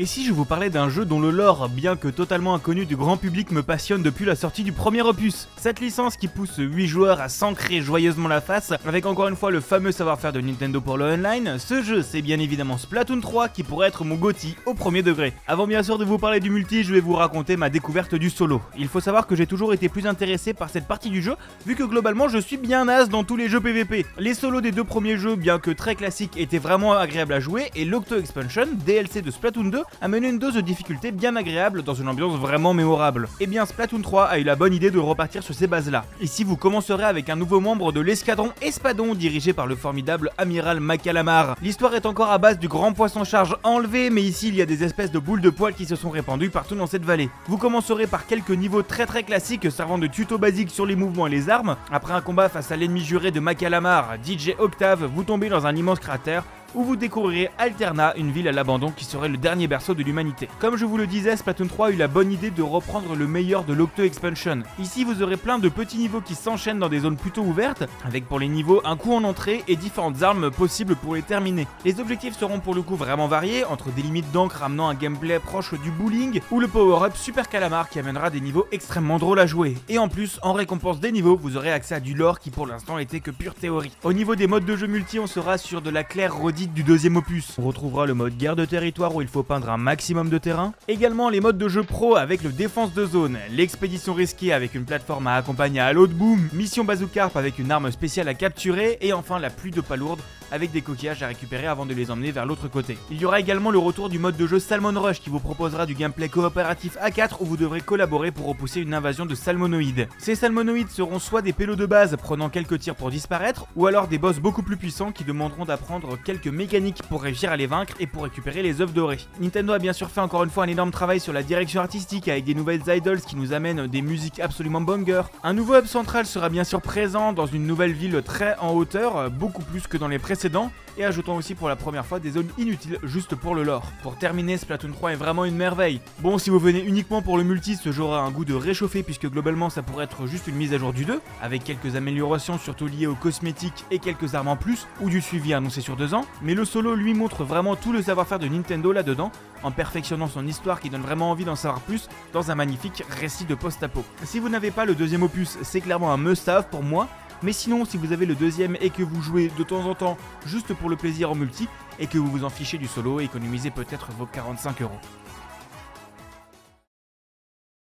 Et si je vous parlais d'un jeu dont le lore, bien que totalement inconnu du grand public, me passionne depuis la sortie du premier opus? Cette licence qui pousse 8 joueurs à s'ancrer joyeusement la face, avec encore une fois le fameux savoir-faire de Nintendo pour le online, ce jeu c'est bien évidemment Splatoon 3 qui pourrait être mon GOTY au premier degré. Avant bien sûr de vous parler du multi, je vais vous raconter ma découverte du solo. Il faut savoir que j'ai toujours été plus intéressé par cette partie du jeu, vu que globalement je suis bien naze dans tous les jeux PVP. Les solos des deux premiers jeux, bien que très classiques, étaient vraiment agréables à jouer, et l'Octo Expansion, DLC de Splatoon 2, amené une dose de difficulté bien agréable dans une ambiance vraiment mémorable. Et eh bien Splatoon 3 a eu la bonne idée de repartir sur ces bases-là. Ici vous commencerez avec un nouveau membre de l'escadron Espadon dirigé par le formidable amiral Macalamar. L'histoire est encore à base du grand poisson charge enlevé, mais ici il y a des espèces de boules de poils qui se sont répandues partout dans cette vallée. Vous commencerez par quelques niveaux très très classiques servant de tuto basique sur les mouvements et les armes. Après un combat face à l'ennemi juré de Macalamar, DJ Octave, vous tombez dans un immense cratère où vous découvrirez Alterna, une ville à l'abandon qui serait le dernier berceau de l'humanité. Comme je vous le disais, Splatoon 3 a eu la bonne idée de reprendre le meilleur de l'Octo Expansion. Ici, vous aurez plein de petits niveaux qui s'enchaînent dans des zones plutôt ouvertes, avec pour les niveaux un coup en entrée et différentes armes possibles pour les terminer. Les objectifs seront pour le coup vraiment variés, entre des limites d'encre amenant un gameplay proche du bowling, ou le power-up Super Calamar qui amènera des niveaux extrêmement drôles à jouer. Et en plus, en récompense des niveaux, vous aurez accès à du lore qui pour l'instant était que pure théorie. Au niveau des modes de jeu multi, on sera sur de la claire redite du deuxième opus. On retrouvera le mode guerre de territoire où il faut peindre un maximum de terrain. Également les modes de jeu pro avec le défense de zone, l'expédition risquée avec une plateforme à accompagner à l'autre boom, mission bazookarp avec une arme spéciale à capturer et enfin la pluie de palourde avec des coquillages à récupérer avant de les emmener vers l'autre côté. Il y aura également le retour du mode de jeu Salmon Rush qui vous proposera du gameplay coopératif à 4 où vous devrez collaborer pour repousser une invasion de salmonoïdes. Ces salmonoïdes seront soit des pélos de base prenant quelques tirs pour disparaître, ou alors des boss beaucoup plus puissants qui demanderont d'apprendre quelques mécaniques pour réussir à les vaincre et pour récupérer les œufs dorées. Nintendo a bien sûr fait encore une fois un énorme travail sur la direction artistique avec des nouvelles idols qui nous amènent des musiques absolument banger. Un nouveau hub central sera bien sûr présent dans une nouvelle ville très en hauteur, beaucoup plus que dans les précédents et ajoutons aussi pour la première fois des zones inutiles juste pour le lore. Pour terminer, Splatoon 3 est vraiment une merveille. Bon, si vous venez uniquement pour le multi, ce jeu aura un goût de réchauffé puisque globalement ça pourrait être juste une mise à jour du 2, avec quelques améliorations surtout liées aux cosmétiques et quelques armes en plus, ou du suivi annoncé sur deux ans, mais le solo lui montre vraiment tout le savoir-faire de Nintendo là-dedans, en perfectionnant son histoire qui donne vraiment envie d'en savoir plus dans un magnifique récit de post-apo. Si vous n'avez pas le deuxième opus, c'est clairement un must-have pour moi, mais sinon, si vous avez le deuxième et que vous jouez de temps en temps juste pour le plaisir en multi, et que vous vous en fichez du solo, économisez peut-être vos 45 euros.